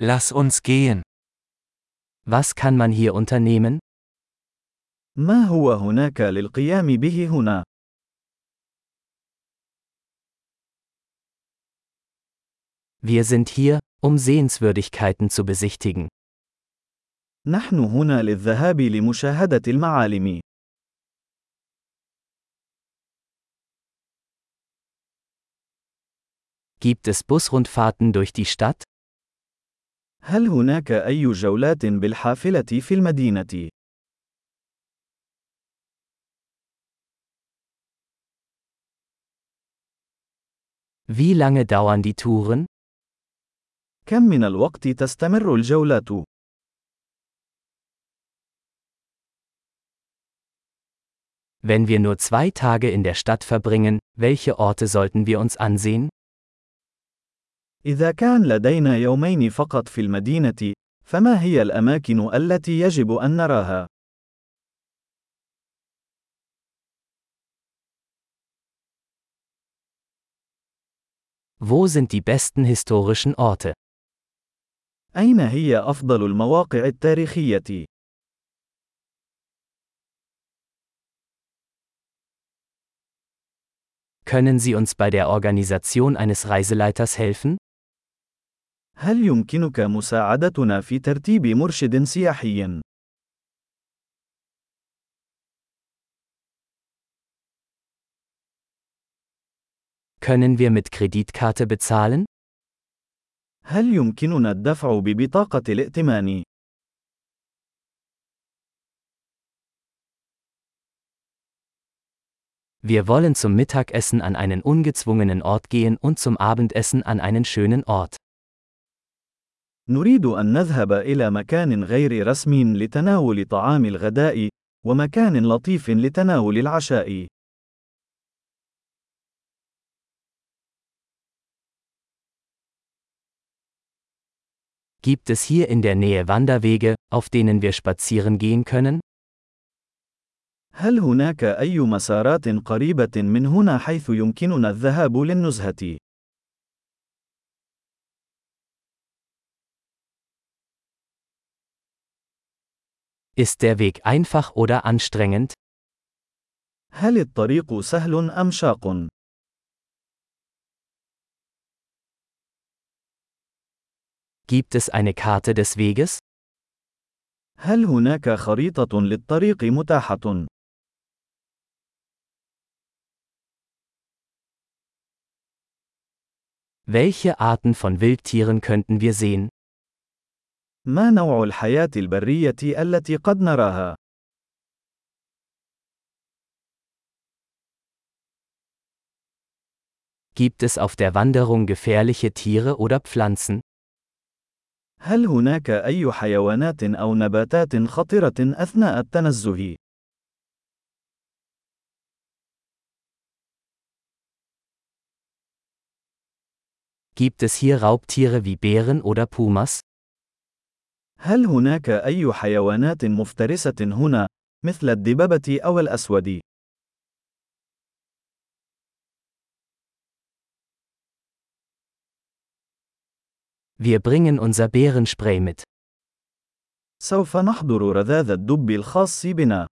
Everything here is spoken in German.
Lass uns gehen. Was kann man hier unternehmen? ما هو هناك للقيام به هنا؟ Wir sind hier, um Sehenswürdigkeiten zu besichtigen. نحن هنا للذهاب لمشاهدة المعالم. Gibt es Busrundfahrten durch die Stadt? هل هناك أي جولات بالحافلة في المدينة؟ Wie lange dauern die Touren? كم من الوقت تستمر الجولات؟ Wenn wir nur zwei Tage in der Stadt verbringen, welche Orte sollten wir uns ansehen? إذا كان لدينا يومين فقط في المدينة، فما هي الأماكن التي يجب أن نراها؟ Wo sind die besten historischen Orte? أين هي أفضل المواقع التاريخية؟ Können Sie uns bei der Organisation eines Reiseleiters helfen? هل يمكنك مساعدتنا في ترتيب مرشد سياحي؟ Können wir mit Kreditkarte bezahlen? هل يمكننا الدفع ببطاقة الائتمان؟ Wir wollen zum Mittagessen an einen ungezwungenen Ort gehen und zum Abendessen an einen schönen Ort. نريد أن نذهب إلى مكان غير رسمي لتناول طعام الغداء، ومكان لطيف لتناول العشاء. Gibt es hier in der Nähe Wanderwege, auf denen wir spazieren gehen können? هل هناك أي مسارات قريبة من هنا حيث يمكننا الذهاب للنزهة؟ Ist der Weg einfach oder anstrengend? هل الطريق سهل أم شاق؟ Gibt es eine Karte des Weges? هل هناك خريطة للطريق متاحة؟ Welche Arten von Wildtieren könnten wir sehen? ما نوع الحياة البرية التي قد نراها؟ Gibt es auf der Wanderung gefährliche Tiere oder Pflanzen? هل هناك أي حيوانات أو نباتات خطرة أثناء التنزه؟ Gibt es hier Raubtiere wie Bären oder Pumas? هل هناك أي حيوانات مفترسة هنا، مثل الدببة أو الأسود؟ Wir bringen unser Bärenspray mit. سوف نحضر رذاذ الدب الخاص بنا.